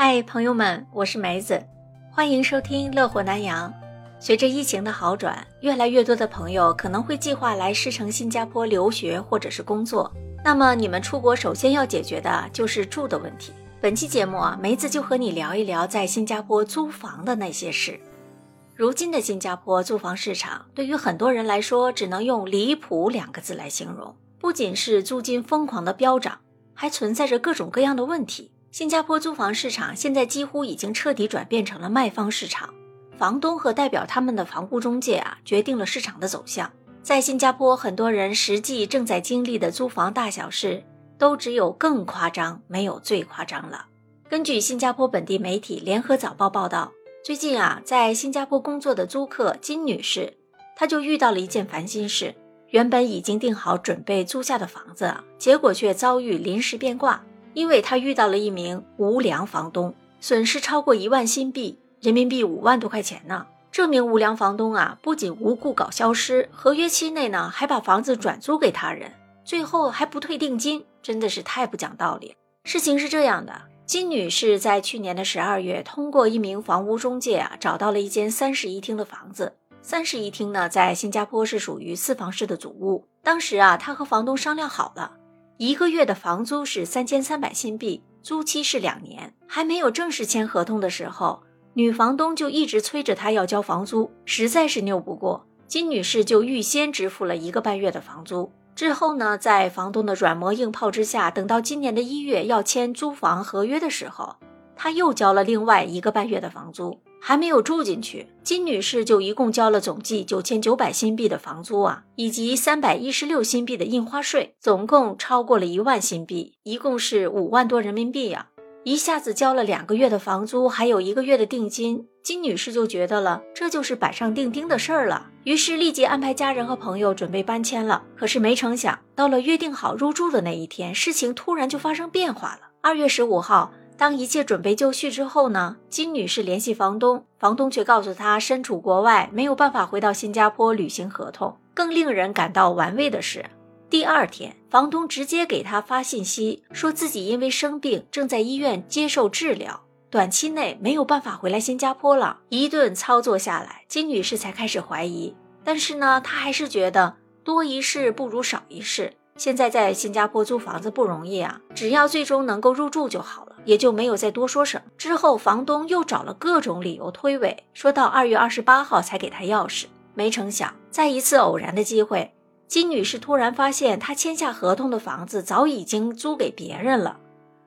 嗨，朋友们，我是梅子，欢迎收听乐活南洋。随着疫情的好转，越来越多的朋友可能会计划来狮城新加坡留学或者是工作。那么你们出国首先要解决的就是住的问题。本期节目啊，梅子就和你聊一聊在新加坡租房的那些事。如今的新加坡租房市场，对于很多人来说，只能用离谱两个字来形容。不仅是租金疯狂的飙涨，还存在着各种各样的问题。新加坡租房市场现在几乎已经彻底转变成了卖方市场，房东和代表他们的房屋中介啊，决定了市场的走向。在新加坡，很多人实际正在经历的租房大小事，都只有更夸张，没有最夸张了。根据新加坡本地媒体《联合早报》报道，最近啊，在新加坡工作的租客金女士，她就遇到了一件烦心事。原本已经订好准备租下的房子，结果却遭遇临时变卦。因为他遇到了一名无良房东，损失超过一万新币，人民币五万多块钱呢。这名无良房东啊，不仅无故搞消失，合约期内呢还把房子转租给他人，最后还不退定金，真的是太不讲道理。事情是这样的，金女士在去年的十二月，通过一名房屋中介啊，找到了一间三室一厅的房子。三室一厅呢，在新加坡是属于四房式的组屋。当时啊，她和房东商量好了。一个月的房租是三千三百新币，租期是两年。还没有正式签合同的时候，女房东就一直催着她要交房租，实在是拗不过。金女士就预先支付了一个半月的房租。之后呢，在房东的软磨硬泡之下，等到今年的一月要签租房合约的时候，她又交了另外一个半月的房租。还没有住进去，金女士就一共交了总计九千九百新币的房租啊，以及三百一十六新币的印花税，总共超过了一万新币，一共是五万多人民币呀！一下子交了两个月的房租，还有一个月的定金，金女士就觉得了，这就是板上钉钉的事儿了，于是立即安排家人和朋友准备搬迁了。可是没成想，到了约定好入住的那一天，事情突然就发生变化了。二月十五号。当一切准备就绪之后呢，金女士联系房东，房东却告诉她身处国外，没有办法回到新加坡履行合同。更令人感到玩味的是，第二天，房东直接给她发信息，说自己因为生病正在医院接受治疗，短期内没有办法回来新加坡了。一顿操作下来，金女士才开始怀疑，但是呢，她还是觉得多一事不如少一事。现在在新加坡租房子不容易啊，只要最终能够入住就好了。也就没有再多说什么。之后，房东又找了各种理由推诿，说到二月二十八号才给他钥匙。没成想，在一次偶然的机会，金女士突然发现，她签下合同的房子早已经租给别人了，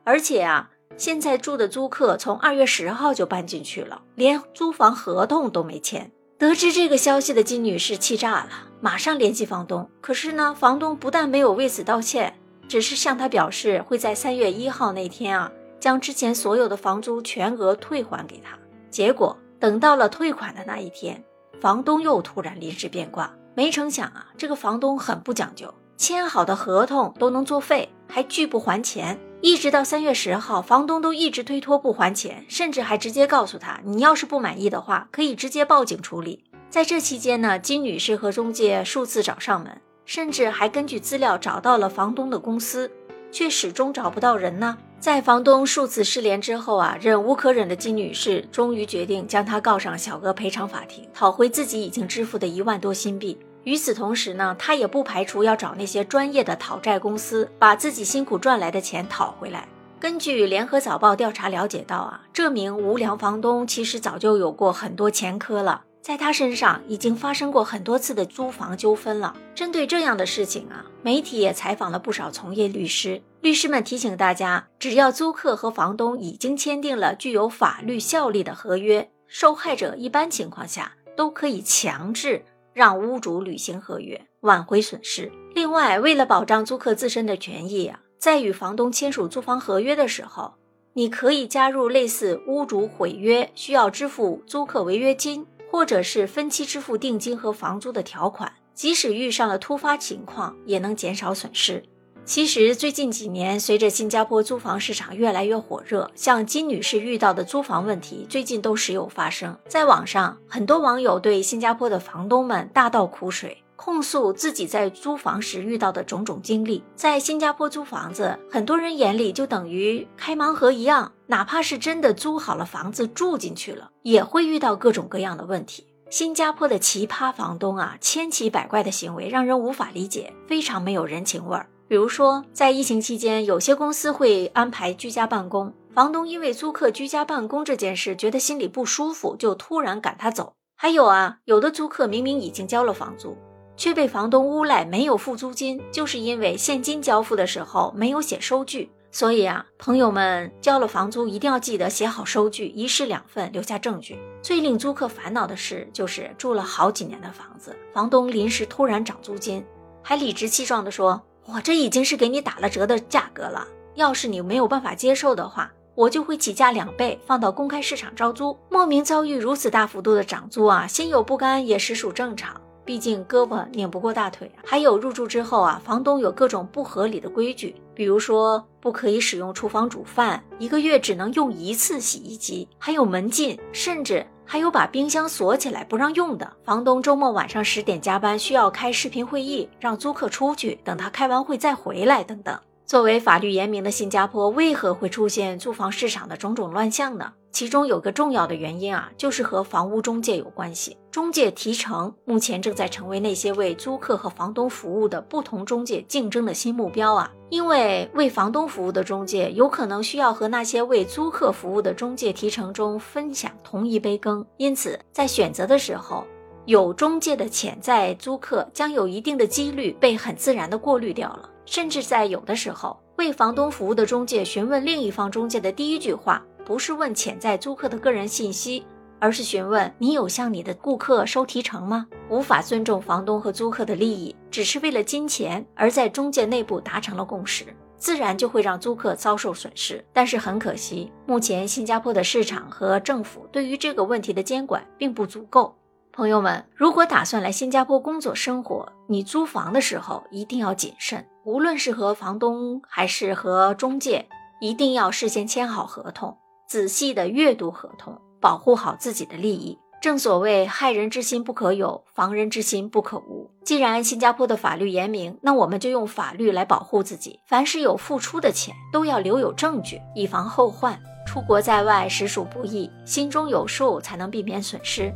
而且啊，现在住的租客从二月十号就搬进去了，连租房合同都没签。得知这个消息的金女士气炸了，马上联系房东。可是呢，房东不但没有为此道歉，只是向她表示会在三月一号那天啊。将之前所有的房租全额退还给他，结果等到了退款的那一天，房东又突然临时变卦。没成想啊，这个房东很不讲究，签好的合同都能作废，还拒不还钱。一直到三月十号，房东都一直推脱不还钱，甚至还直接告诉他，你要是不满意的话，可以直接报警处理。在这期间呢，金女士和中介数次找上门，甚至还根据资料找到了房东的公司，却始终找不到人呢。在房东数次失联之后啊，忍无可忍的金女士终于决定将他告上小额赔偿法庭，讨回自己已经支付的一万多新币。与此同时呢，她也不排除要找那些专业的讨债公司，把自己辛苦赚来的钱讨回来。根据联合早报调查了解到啊，这名无良房东其实早就有过很多前科了。在他身上已经发生过很多次的租房纠纷了。针对这样的事情啊，媒体也采访了不少从业律师。律师们提醒大家，只要租客和房东已经签订了具有法律效力的合约，受害者一般情况下都可以强制让屋主履行合约，挽回损失。另外，为了保障租客自身的权益啊，在与房东签署租房合约的时候，你可以加入类似屋主毁约需要支付租客违约金。或者是分期支付定金和房租的条款，即使遇上了突发情况，也能减少损失。其实最近几年，随着新加坡租房市场越来越火热，像金女士遇到的租房问题，最近都时有发生。在网上，很多网友对新加坡的房东们大倒苦水，控诉自己在租房时遇到的种种经历。在新加坡租房子，很多人眼里就等于开盲盒一样。哪怕是真的租好了房子住进去了，也会遇到各种各样的问题。新加坡的奇葩房东啊，千奇百怪的行为让人无法理解，非常没有人情味儿。比如说，在疫情期间，有些公司会安排居家办公，房东因为租客居家办公这件事觉得心里不舒服，就突然赶他走。还有啊，有的租客明明已经交了房租，却被房东诬赖没有付租金，就是因为现金交付的时候没有写收据。所以啊，朋友们交了房租一定要记得写好收据，一式两份，留下证据。最令租客烦恼的事，就是住了好几年的房子，房东临时突然涨租金，还理直气壮地说。我这已经是给你打了折的价格了，要是你没有办法接受的话，我就会起价两倍，放到公开市场招租。莫名遭遇如此大幅度的涨租啊，心有不甘也实属正常，毕竟胳膊拧不过大腿。还有入住之后啊，房东有各种不合理的规矩，比如说不可以使用厨房煮饭，一个月只能用一次洗衣机，还有门禁，甚至。还有把冰箱锁起来不让用的，房东周末晚上十点加班需要开视频会议，让租客出去，等他开完会再回来，等等。作为法律严明的新加坡，为何会出现租房市场的种种乱象呢？其中有个重要的原因啊，就是和房屋中介有关系。中介提成目前正在成为那些为租客和房东服务的不同中介竞争的新目标啊。因为为房东服务的中介有可能需要和那些为租客服务的中介提成中分享同一杯羹，因此在选择的时候，有中介的潜在租客将有一定的几率被很自然的过滤掉了。甚至在有的时候，为房东服务的中介询问另一方中介的第一句话，不是问潜在租客的个人信息，而是询问你有向你的顾客收提成吗？无法尊重房东和租客的利益，只是为了金钱而在中介内部达成了共识，自然就会让租客遭受损失。但是很可惜，目前新加坡的市场和政府对于这个问题的监管并不足够。朋友们，如果打算来新加坡工作生活，你租房的时候一定要谨慎。无论是和房东还是和中介，一定要事先签好合同，仔细的阅读合同，保护好自己的利益。正所谓害人之心不可有，防人之心不可无。既然新加坡的法律严明，那我们就用法律来保护自己。凡是有付出的钱，都要留有证据，以防后患。出国在外实属不易，心中有数，才能避免损失。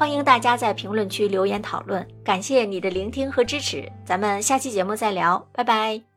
欢迎大家在评论区留言讨论，感谢你的聆听和支持，咱们下期节目再聊，拜拜。